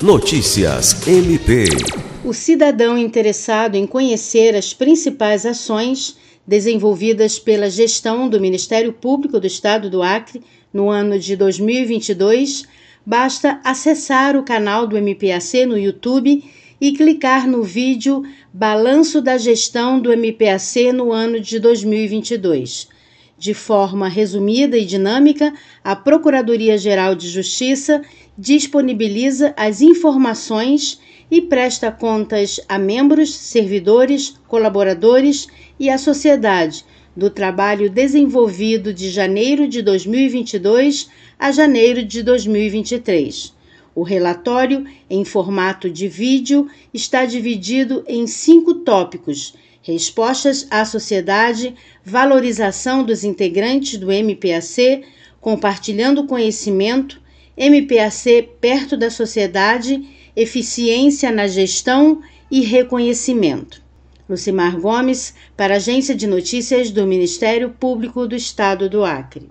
Notícias MP. O cidadão interessado em conhecer as principais ações desenvolvidas pela gestão do Ministério Público do Estado do Acre no ano de 2022, basta acessar o canal do MPAC no YouTube e clicar no vídeo Balanço da Gestão do MPAC no ano de 2022. De forma resumida e dinâmica, a Procuradoria-Geral de Justiça disponibiliza as informações e presta contas a membros, servidores, colaboradores e à sociedade do trabalho desenvolvido de janeiro de 2022 a janeiro de 2023. O relatório, em formato de vídeo, está dividido em cinco tópicos respostas à sociedade, valorização dos integrantes do MPAC, compartilhando conhecimento, MPAC perto da sociedade, eficiência na gestão e reconhecimento. Lucimar Gomes, para a Agência de Notícias do Ministério Público do Estado do Acre.